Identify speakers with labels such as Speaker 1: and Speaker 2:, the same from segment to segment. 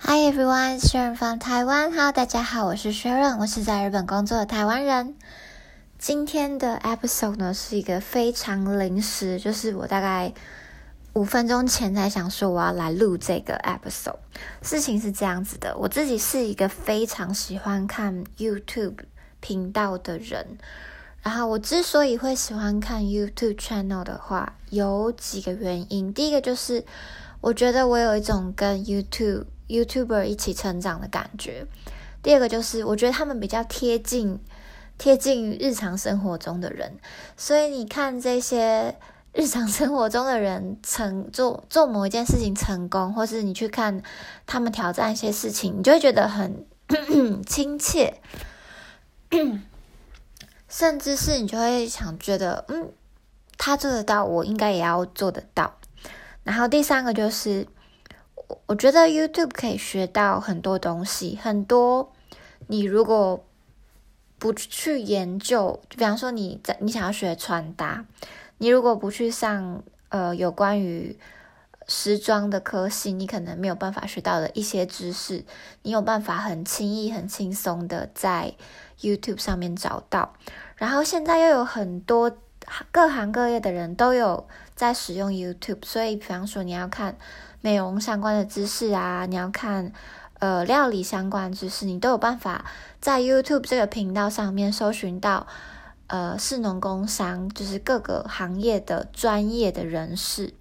Speaker 1: Hi everyone, Sharon from Taiwan. Hello，大家好，我是 Sharon，我是在日本工作的台湾人。今天的 episode 呢是一个非常临时，就是我大概五分钟前才想说我要来录这个 episode。事情是这样子的，我自己是一个非常喜欢看 YouTube 频道的人。然后我之所以会喜欢看 YouTube channel 的话，有几个原因。第一个就是我觉得我有一种跟 YouTube YouTuber 一起成长的感觉。第二个就是我觉得他们比较贴近贴近日常生活中的人，所以你看这些日常生活中的人成做做某一件事情成功，或是你去看他们挑战一些事情，你就会觉得很 亲切。甚至是你就会想觉得，嗯，他做得到，我应该也要做得到。然后第三个就是，我觉得 YouTube 可以学到很多东西，很多你如果不去研究，比方说你在你想要学穿搭，你如果不去上呃有关于时装的科系，你可能没有办法学到的一些知识，你有办法很轻易、很轻松的在。YouTube 上面找到，然后现在又有很多各行各业的人都有在使用 YouTube，所以比方说你要看美容相关的知识啊，你要看呃料理相关知识，你都有办法在 YouTube 这个频道上面搜寻到呃市农工商，就是各个行业的专业的人士。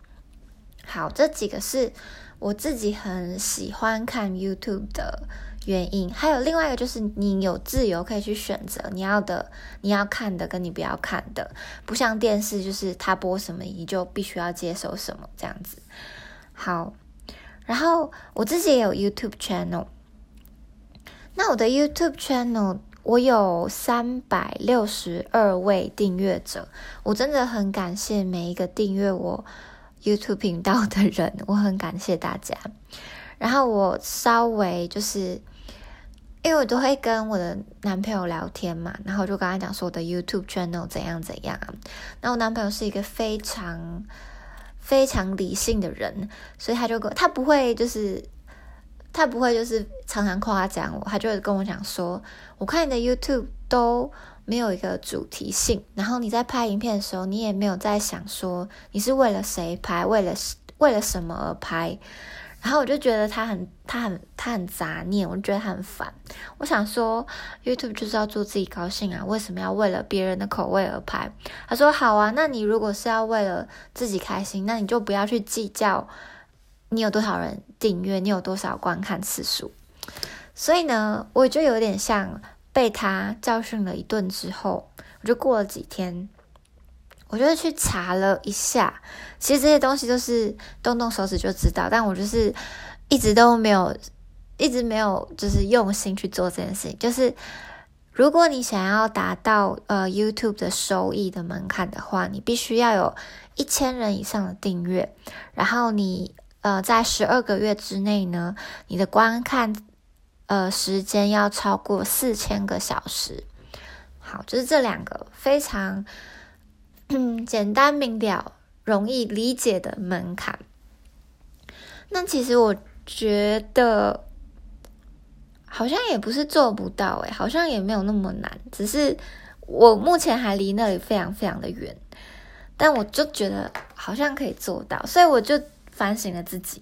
Speaker 1: 好，这几个是我自己很喜欢看 YouTube 的。原因还有另外一个，就是你有自由可以去选择你要的、你要看的跟你不要看的，不像电视，就是他播什么你就必须要接受什么这样子。好，然后我自己也有 YouTube channel，那我的 YouTube channel 我有三百六十二位订阅者，我真的很感谢每一个订阅我 YouTube 频道的人，我很感谢大家。然后我稍微就是。因为我都会跟我的男朋友聊天嘛，然后就跟他讲说我的 YouTube channel 怎样怎样。那我男朋友是一个非常非常理性的人，所以他就跟他不会就是他不会就是常常夸奖我，他就会跟我讲说，我看你的 YouTube 都没有一个主题性，然后你在拍影片的时候，你也没有在想说你是为了谁拍，为了为了什么而拍。然后我就觉得他很、他很、他很杂念，我就觉得他很烦。我想说，YouTube 就是要做自己高兴啊，为什么要为了别人的口味而拍？他说好啊，那你如果是要为了自己开心，那你就不要去计较你有多少人订阅，你有多少观看次数。所以呢，我就有点像被他教训了一顿之后，我就过了几天。我就去查了一下，其实这些东西就是动动手指就知道，但我就是一直都没有，一直没有就是用心去做这件事情。就是如果你想要达到呃 YouTube 的收益的门槛的话，你必须要有一千人以上的订阅，然后你呃在十二个月之内呢，你的观看呃时间要超过四千个小时。好，就是这两个非常。简单明了、容易理解的门槛。那其实我觉得好像也不是做不到，诶，好像也没有那么难。只是我目前还离那里非常非常的远，但我就觉得好像可以做到，所以我就反省了自己。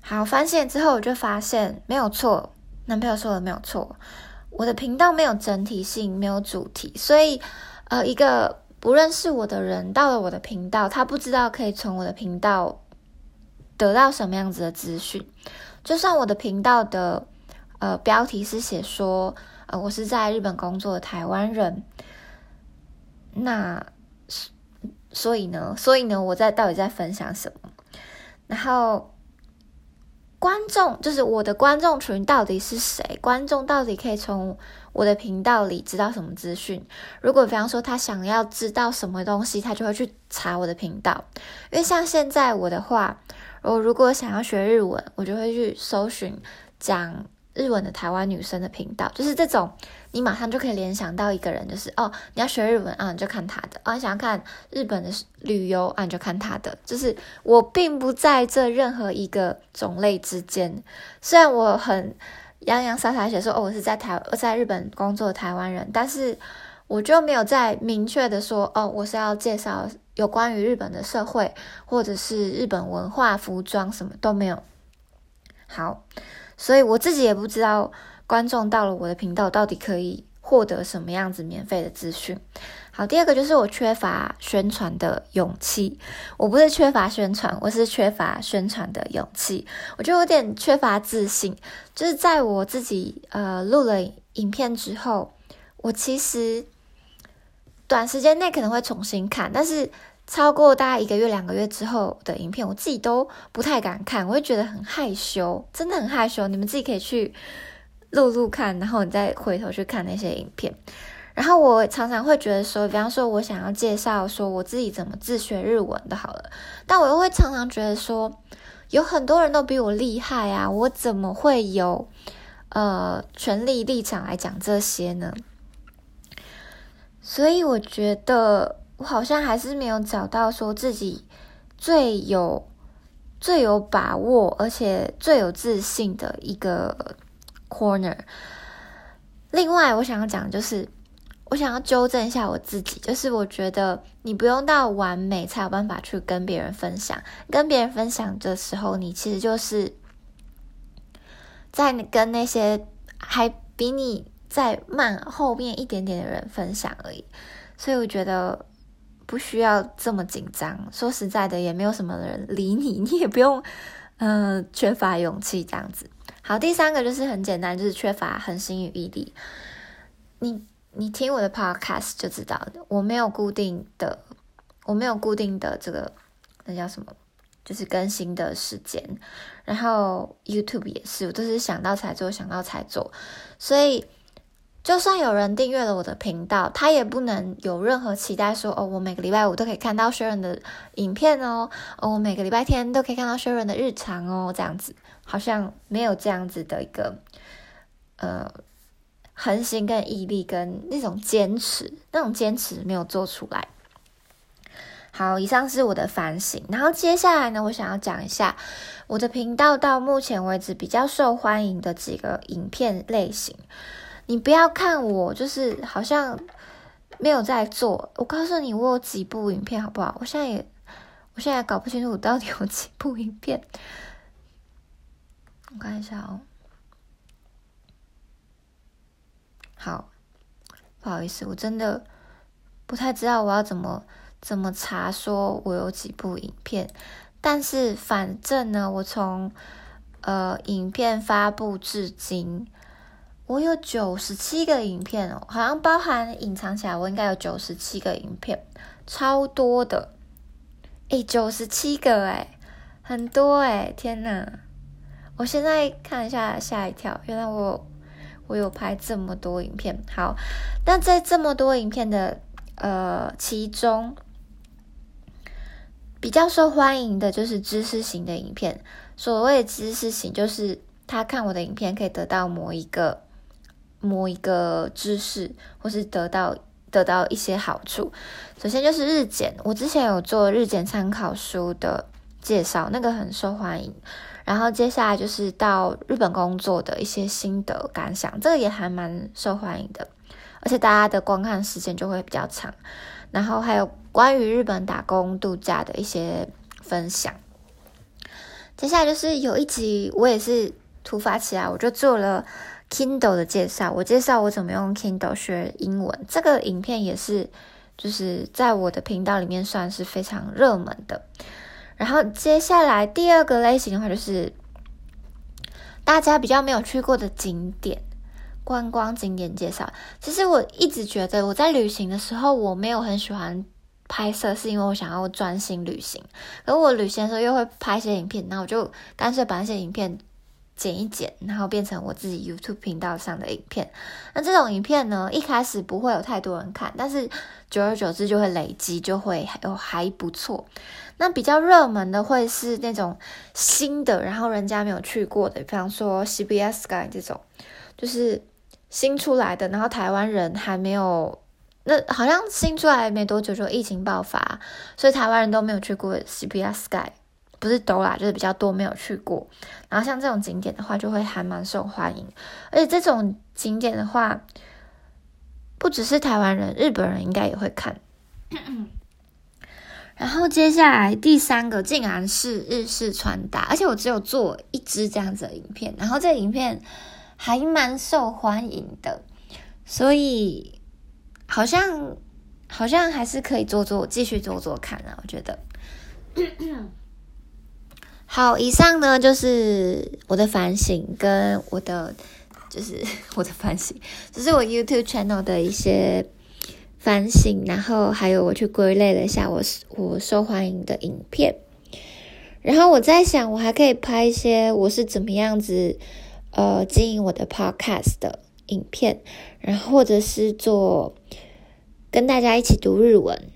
Speaker 1: 好，反省之后我就发现没有错，男朋友说的没有错，我的频道没有整体性，没有主题，所以。呃，一个不认识我的人到了我的频道，他不知道可以从我的频道得到什么样子的资讯。就算我的频道的呃标题是写说，呃，我是在日本工作的台湾人，那所以呢，所以呢，我在到底在分享什么？然后。观众就是我的观众群到底是谁？观众到底可以从我的频道里知道什么资讯？如果比方说他想要知道什么东西，他就会去查我的频道。因为像现在我的话，我如果想要学日文，我就会去搜寻讲日文的台湾女生的频道，就是这种，你马上就可以联想到一个人，就是哦，你要学日文啊，你就看他的；啊，你想要看日本的旅游啊，你就看他的。就是我并不在这任何一个种类之间，虽然我很洋洋洒洒写说哦，我是在台在日本工作的台湾人，但是我就没有再明确的说哦，我是要介绍有关于日本的社会或者是日本文化、服装什么都没有。好。所以我自己也不知道观众到了我的频道到底可以获得什么样子免费的资讯。好，第二个就是我缺乏宣传的勇气。我不是缺乏宣传，我是缺乏宣传的勇气。我就有点缺乏自信。就是在我自己呃录了影片之后，我其实短时间内可能会重新看，但是。超过大概一个月、两个月之后的影片，我自己都不太敢看，我会觉得很害羞，真的很害羞。你们自己可以去录录看，然后你再回头去看那些影片。然后我常常会觉得说，比方说我想要介绍说我自己怎么自学日文的，好了，但我又会常常觉得说，有很多人都比我厉害啊，我怎么会有呃权力立场来讲这些呢？所以我觉得。我好像还是没有找到说自己最有、最有把握，而且最有自信的一个 corner。另外，我想要讲就是，我想要纠正一下我自己，就是我觉得你不用到完美才有办法去跟别人分享。跟别人分享的时候，你其实就是在跟那些还比你在慢后面一点点的人分享而已。所以，我觉得。不需要这么紧张。说实在的，也没有什么人理你，你也不用，嗯，缺乏勇气这样子。好，第三个就是很简单，就是缺乏恒心与毅力。你你听我的 podcast 就知道，我没有固定的，我没有固定的这个那叫什么，就是更新的时间。然后 YouTube 也是，我都是想到才做，想到才做，所以。就算有人订阅了我的频道，他也不能有任何期待说哦，我每个礼拜五都可以看到 Sharon 的影片哦，哦，我每个礼拜天都可以看到 Sharon 的日常哦，这样子好像没有这样子的一个呃恒心跟毅力跟那种坚持，那种坚持没有做出来。好，以上是我的反省，然后接下来呢，我想要讲一下我的频道到目前为止比较受欢迎的几个影片类型。你不要看我，就是好像没有在做。我告诉你，我有几部影片，好不好？我现在也，我现在也搞不清楚我到底有几部影片。我看一下哦。好，不好意思，我真的不太知道我要怎么怎么查，说我有几部影片。但是反正呢，我从呃影片发布至今。我有九十七个影片哦，好像包含隐藏起来，我应该有九十七个影片，超多的，诶九十七个诶很多诶天呐！我现在看一下，吓一跳，原来我我有拍这么多影片。好，但在这么多影片的呃其中，比较受欢迎的就是知识型的影片。所谓知识型，就是他看我的影片可以得到某一个。某一个知识，或是得到得到一些好处。首先就是日检，我之前有做日检参考书的介绍，那个很受欢迎。然后接下来就是到日本工作的一些心得感想，这个也还蛮受欢迎的，而且大家的观看时间就会比较长。然后还有关于日本打工度假的一些分享。接下来就是有一集我也是突发起来，我就做了。Kindle 的介绍，我介绍我怎么用 Kindle 学英文。这个影片也是，就是在我的频道里面算是非常热门的。然后接下来第二个类型的话，就是大家比较没有去过的景点，观光景点介绍。其实我一直觉得我在旅行的时候，我没有很喜欢拍摄，是因为我想要专心旅行。而我旅行的时候又会拍一些影片，那我就干脆把那些影片。剪一剪，然后变成我自己 YouTube 频道上的影片。那这种影片呢，一开始不会有太多人看，但是久而久之就会累积，就会有还不错。那比较热门的会是那种新的，然后人家没有去过的，比方说 CBS Sky 这种，就是新出来的，然后台湾人还没有，那好像新出来没多久就疫情爆发，所以台湾人都没有去过 CBS Sky。不是都啦，就是比较多没有去过。然后像这种景点的话，就会还蛮受欢迎。而且这种景点的话，不只是台湾人，日本人应该也会看。然后接下来第三个竟然是日式穿搭，而且我只有做一支这样子的影片，然后这个影片还蛮受欢迎的，所以好像好像还是可以做做，继续做做看啊，我觉得。好，以上呢就是我的反省跟我的，就是 我的反省，这是我 YouTube channel 的一些反省，然后还有我去归类了一下我我受欢迎的影片，然后我在想，我还可以拍一些我是怎么样子呃经营我的 Podcast 的影片，然后或者是做跟大家一起读日文，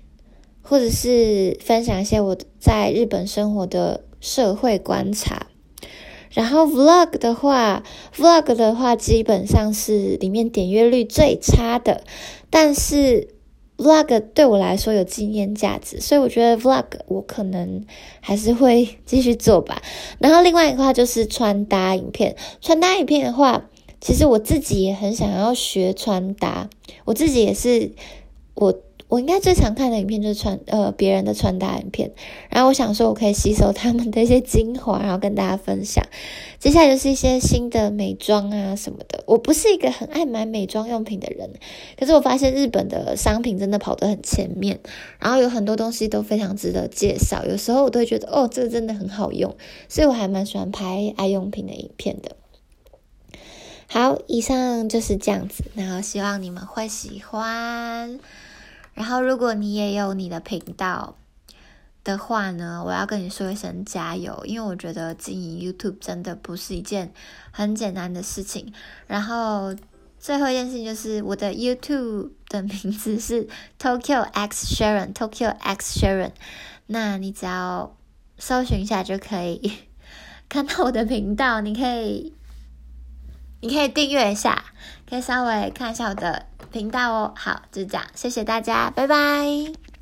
Speaker 1: 或者是分享一些我在日本生活的。社会观察，然后 vlog 的话，vlog 的话基本上是里面点阅率最差的，但是 vlog 对我来说有纪念价值，所以我觉得 vlog 我可能还是会继续做吧。然后另外一个话就是穿搭影片，穿搭影片的话，其实我自己也很想要学穿搭，我自己也是我。我应该最常看的影片就是穿呃别人的穿搭影片，然后我想说我可以吸收他们的一些精华，然后跟大家分享。接下来就是一些新的美妆啊什么的。我不是一个很爱买美妆用品的人，可是我发现日本的商品真的跑得很前面，然后有很多东西都非常值得介绍。有时候我都会觉得哦，这个真的很好用，所以我还蛮喜欢拍爱用品的影片的。好，以上就是这样子，然后希望你们会喜欢。然后，如果你也有你的频道的话呢，我要跟你说一声加油，因为我觉得经营 YouTube 真的不是一件很简单的事情。然后，最后一件事情就是我的 YouTube 的名字是 Tokyo X Sharon，Tokyo X Sharon。那你只要搜寻一下就可以 看到我的频道，你可以，你可以订阅一下，可以稍微看一下我的。频道哦，好，就这样，谢谢大家，拜拜。